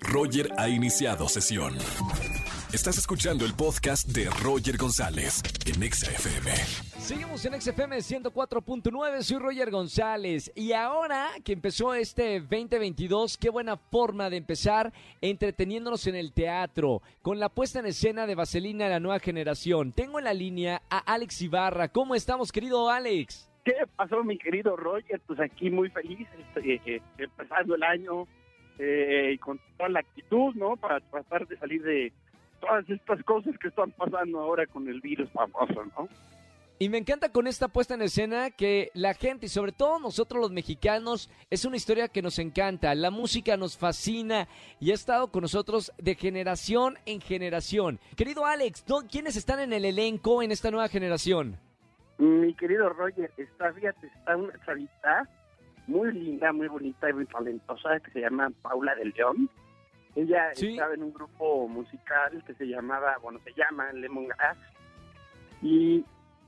Roger ha iniciado sesión. Estás escuchando el podcast de Roger González en XFM. Seguimos en XFM 104.9, soy Roger González y ahora que empezó este 2022, qué buena forma de empezar entreteniéndonos en el teatro con la puesta en escena de Vaselina de la nueva generación. Tengo en la línea a Alex Ibarra. ¿Cómo estamos, querido Alex? ¿Qué pasó, mi querido Roger? Pues aquí muy feliz, este, eh, empezando el año eh, y con toda la actitud, ¿no? Para tratar de salir de todas estas cosas que están pasando ahora con el virus famoso, ¿no? Y me encanta con esta puesta en escena que la gente y sobre todo nosotros los mexicanos es una historia que nos encanta, la música nos fascina y ha estado con nosotros de generación en generación. Querido Alex, ¿quiénes están en el elenco en esta nueva generación? Mi querido Roger, está, fíjate, está una chavita muy linda, muy bonita y muy talentosa que se llama Paula del León. Ella estaba en un grupo musical que se llamaba, bueno, se llama Lemongrass. Y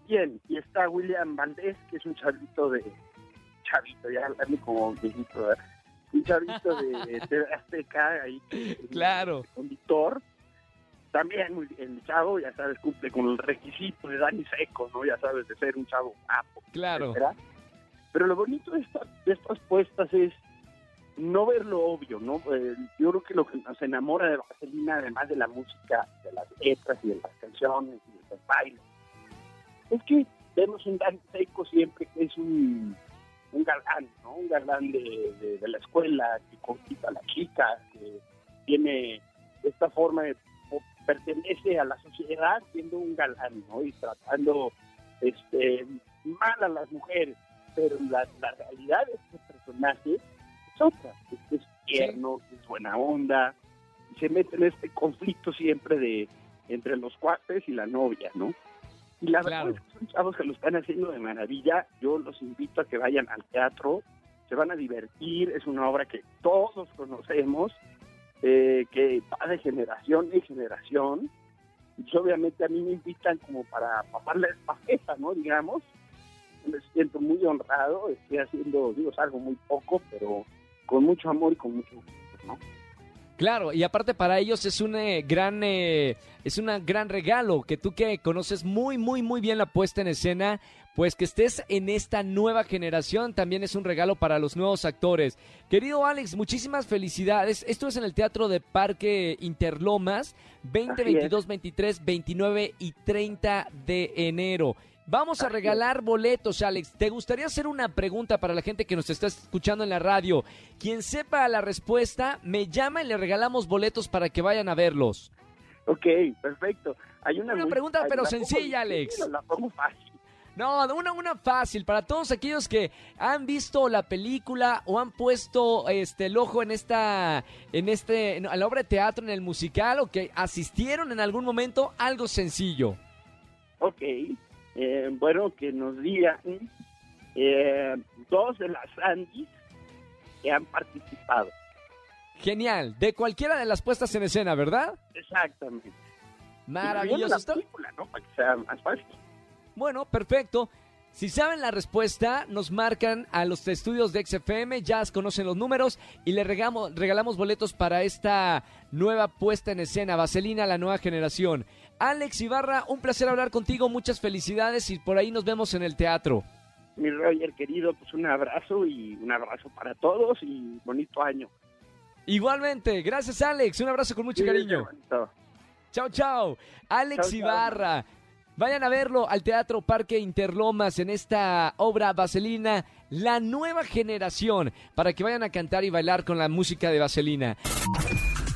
bien, y está William Valdés, que es un chavito de, chavito, ya como viejito, un chavito de, de Azteca, ahí, claro. conductor. También el chavo, ya sabes, cumple con el requisito de Dani Seco, ¿no? Ya sabes, de ser un chavo guapo. Claro. Pero lo bonito de, de estas puestas es no ver lo obvio, ¿no? Eh, yo creo que lo que nos enamora de Vaselina, además de la música, de las letras y de las canciones y de los bailes, es que vemos un Dan Seco siempre que es un, un galán, ¿no? Un galán de, de, la escuela que conquista a la chica, que tiene esta forma de pertenece a la sociedad siendo un galán, ¿no? Y tratando este mal a las mujeres pero la, realidad de este personaje es otra, es, tierno, es buena onda, y se mete en este conflicto siempre de entre los cuates y la novia, ¿no? Y la verdad es que son chavos que lo están haciendo de maravilla, yo los invito a que vayan al teatro, se van a divertir, es una obra que todos conocemos, eh, que va de generación en generación, y obviamente a mí me invitan como para paparle la ¿no? Digamos, me siento muy honrado, estoy haciendo, digo, algo muy poco, pero con mucho amor y con mucho gusto, ¿no? Claro, y aparte para ellos es un eh, gran eh, es un gran regalo que tú que conoces muy muy muy bien la puesta en escena, pues que estés en esta nueva generación también es un regalo para los nuevos actores. Querido Alex, muchísimas felicidades. Esto es en el Teatro de Parque Interlomas, 20, 22, 23, 29 y 30 de enero. Vamos a regalar boletos, Alex. ¿Te gustaría hacer una pregunta para la gente que nos está escuchando en la radio? Quien sepa la respuesta, me llama y le regalamos boletos para que vayan a verlos. Ok, perfecto. Hay una, pregunta, pero sencilla, Alex. La pongo fácil. No, una, una fácil. Para todos aquellos que han visto la película o han puesto este el ojo en esta, en este, en la obra de teatro, en el musical, o que asistieron en algún momento, algo sencillo. Ok. Eh, bueno, que nos digan eh, dos de las Andis que han participado. Genial, de cualquiera de las puestas en escena, ¿verdad? Exactamente. Maravilloso. Bueno, perfecto. Si saben la respuesta, nos marcan a los estudios de XFM, ya conocen los números y le regalamos, regalamos boletos para esta nueva puesta en escena, Vaselina, la nueva generación. Alex Ibarra, un placer hablar contigo, muchas felicidades y por ahí nos vemos en el teatro. Mi Roger querido, pues un abrazo y un abrazo para todos y bonito año. Igualmente, gracias Alex, un abrazo con mucho cariño. Chao, chao. Alex Ibarra. Vayan a verlo al Teatro Parque Interlomas en esta obra Vaselina, la nueva generación, para que vayan a cantar y bailar con la música de Vaselina.